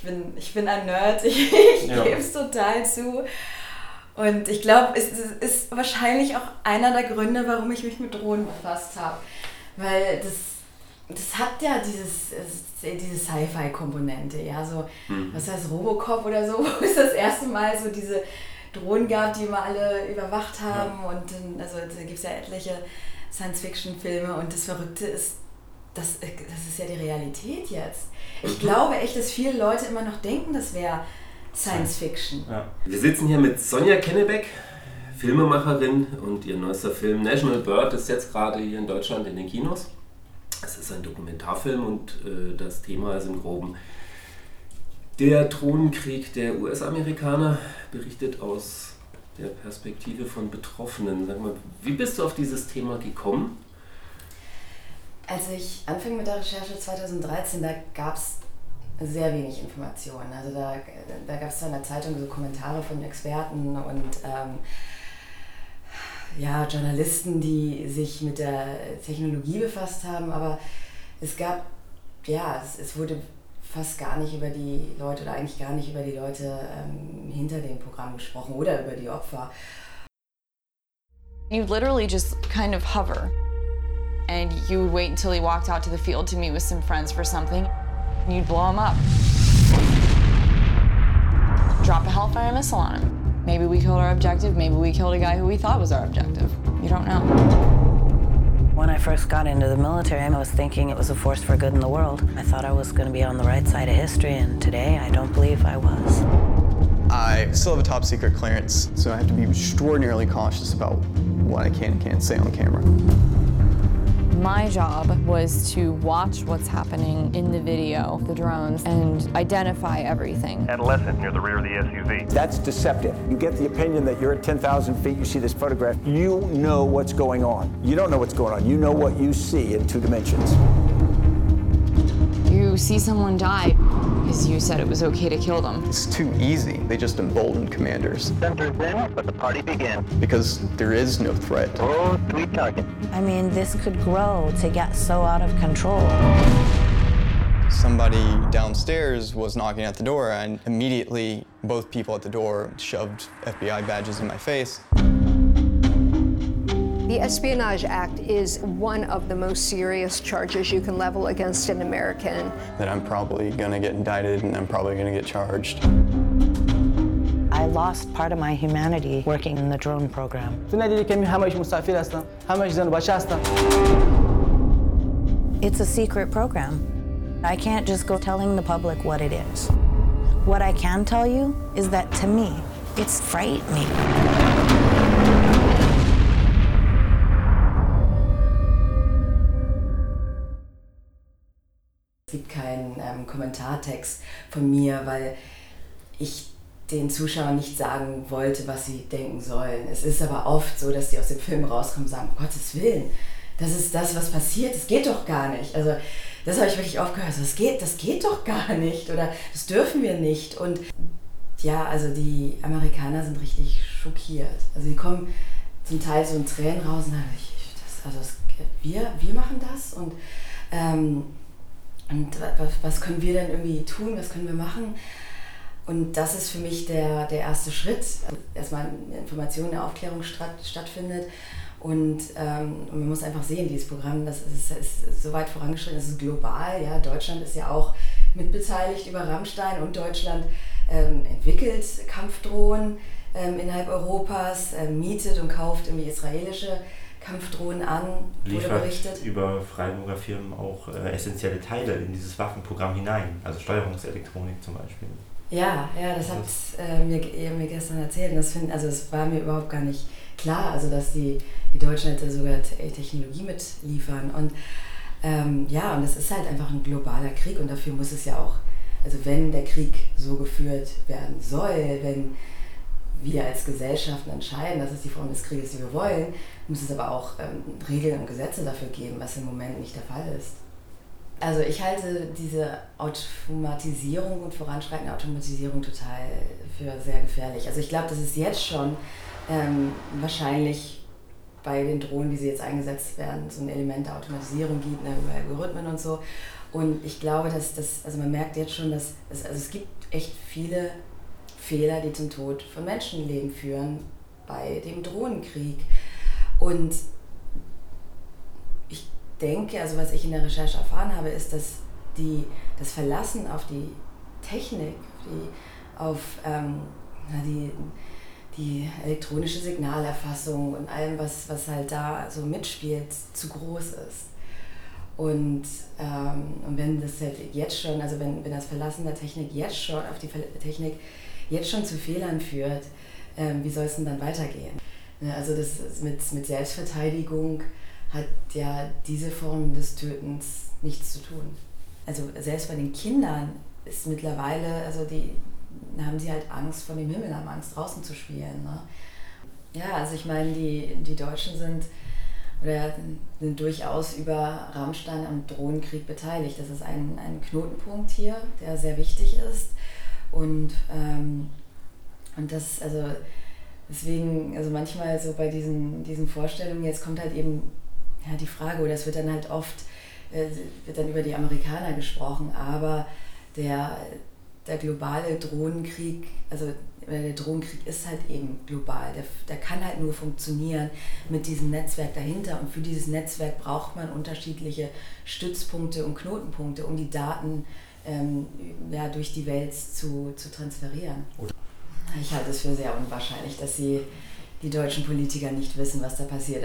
ich bin, ich bin ein Nerd, ich, ich ja. gebe es total zu. Und ich glaube, es ist wahrscheinlich auch einer der Gründe, warum ich mich mit Drohnen befasst habe. Weil das, das hat ja dieses, diese Sci-Fi-Komponente, ja, so, mhm. was heißt Robocop oder so, wo es das erste Mal so diese Drohnen gab, die immer alle überwacht haben. Ja. Und dann, also da gibt es ja etliche Science-Fiction-Filme und das Verrückte ist, das, das ist ja die Realität jetzt. Ich mhm. glaube echt, dass viele Leute immer noch denken, das wäre Science Fiction. Ja. Wir sitzen hier mit Sonja Kennebeck, Filmemacherin und ihr neuester Film National Bird ist jetzt gerade hier in Deutschland in den Kinos. Es ist ein Dokumentarfilm und äh, das Thema ist im Groben der Thronenkrieg der US-Amerikaner, berichtet aus der Perspektive von Betroffenen. Sag mal, wie bist du auf dieses Thema gekommen? Als ich anfing mit der Recherche 2013, da gab es sehr wenig Informationen. Also da, da gab es in der Zeitung so Kommentare von Experten und ähm, ja, Journalisten, die sich mit der Technologie befasst haben, aber es gab, ja, es, es wurde fast gar nicht über die Leute oder eigentlich gar nicht über die Leute ähm, hinter dem Programm gesprochen oder über die Opfer. You literally just kind of hover and you would wait until he walked out to the field to meet with some friends for something and you'd blow him up. Drop a Hellfire missile on him. Maybe we killed our objective, maybe we killed a guy who we thought was our objective. You don't know. When I first got into the military, I was thinking it was a force for good in the world. I thought I was going to be on the right side of history, and today I don't believe I was. I still have a top secret clearance, so I have to be extraordinarily cautious about what I can and can't say on camera. My job was to watch what's happening in the video, the drones, and identify everything. Adolescent near the rear of the SUV. That's deceptive. You get the opinion that you're at 10,000 feet, you see this photograph, you know what's going on. You don't know what's going on. You know what you see in two dimensions. You see someone die because you said it was okay to kill them. It's too easy. They just embolden commanders. Center's in, but the party begins. Because there is no threat. Oh, sweet target. I mean, this could grow to get so out of control. Somebody downstairs was knocking at the door, and immediately both people at the door shoved FBI badges in my face. The Espionage Act is one of the most serious charges you can level against an American. That I'm probably going to get indicted and I'm probably going to get charged. I lost part of my humanity working in the drone program. It's a secret program. I can't just go telling the public what it is. What I can tell you is that to me, it's frightening. Kommentartext von mir, weil ich den Zuschauern nicht sagen wollte, was sie denken sollen. Es ist aber oft so, dass die aus dem Film rauskommen und sagen, um Gottes Willen, das ist das, was passiert, das geht doch gar nicht. Also das habe ich wirklich oft gehört, das geht, das geht doch gar nicht oder das dürfen wir nicht. Und ja, also die Amerikaner sind richtig schockiert. Also die kommen zum Teil so in Tränen raus und sagen, das, also das, wir, wir machen das und ähm, und was können wir denn irgendwie tun, was können wir machen? Und das ist für mich der, der erste Schritt. Erstmal Information, eine Aufklärung statt, stattfindet. Und, ähm, man muss einfach sehen, dieses Programm, das ist, ist so weit vorangeschritten, das ist global. Ja? Deutschland ist ja auch mitbeteiligt über Rammstein und Deutschland ähm, entwickelt Kampfdrohnen ähm, innerhalb Europas, äh, mietet und kauft irgendwie israelische Kampfdrohnen an, wurde berichtet. über Freiburger Firmen auch äh, essentielle Teile in dieses Waffenprogramm hinein, also Steuerungselektronik zum Beispiel. Ja, ja, das hat äh, mir, ihr mir gestern erzählt. das find, also es war mir überhaupt gar nicht klar, also dass die, die Deutschen halt sogar Technologie mitliefern. Und ähm, ja, und es ist halt einfach ein globaler Krieg und dafür muss es ja auch, also wenn der Krieg so geführt werden soll, wenn wir als Gesellschaften entscheiden, das ist die Form des Krieges, die wir wollen, muss es aber auch ähm, Regeln und Gesetze dafür geben, was im Moment nicht der Fall ist. Also ich halte diese Automatisierung und voranschreitende Automatisierung total für sehr gefährlich. Also ich glaube, dass es jetzt schon ähm, wahrscheinlich bei den Drohnen, wie sie jetzt eingesetzt werden, so ein Element der Automatisierung gibt, ne, über Algorithmen und so. Und ich glaube, dass das, also man merkt jetzt schon, dass es, also es gibt echt viele Fehler, die zum Tod von Menschenleben führen bei dem Drohnenkrieg. Und ich denke, also was ich in der Recherche erfahren habe, ist, dass die, das Verlassen auf die Technik, die, auf ähm, die, die elektronische Signalerfassung und allem, was, was halt da so mitspielt, zu groß ist. Und, ähm, und wenn das halt jetzt schon, also wenn, wenn das Verlassen der Technik jetzt schon auf die Technik jetzt schon zu Fehlern führt, ähm, wie soll es denn dann weitergehen? Ja, also das mit, mit Selbstverteidigung hat ja diese Form des Tötens nichts zu tun. Also selbst bei den Kindern ist mittlerweile, also die haben sie halt Angst vor dem Himmel, haben Angst draußen zu spielen. Ne? Ja, also ich meine, die, die Deutschen sind oder sind durchaus über Rammstein am Drohnenkrieg beteiligt. Das ist ein, ein Knotenpunkt hier, der sehr wichtig ist. Und, ähm, und das, also deswegen, also manchmal so bei diesen, diesen Vorstellungen, jetzt kommt halt eben ja, die Frage, oder es wird dann halt oft, äh, wird dann über die Amerikaner gesprochen, aber der, der globale Drohnenkrieg, also der Drohnenkrieg ist halt eben global. Der, der kann halt nur funktionieren mit diesem Netzwerk dahinter. Und für dieses Netzwerk braucht man unterschiedliche Stützpunkte und Knotenpunkte, um die Daten ähm, ja, durch die Welt zu, zu transferieren. Ich halte es für sehr unwahrscheinlich, dass sie die deutschen Politiker nicht wissen, was da passiert.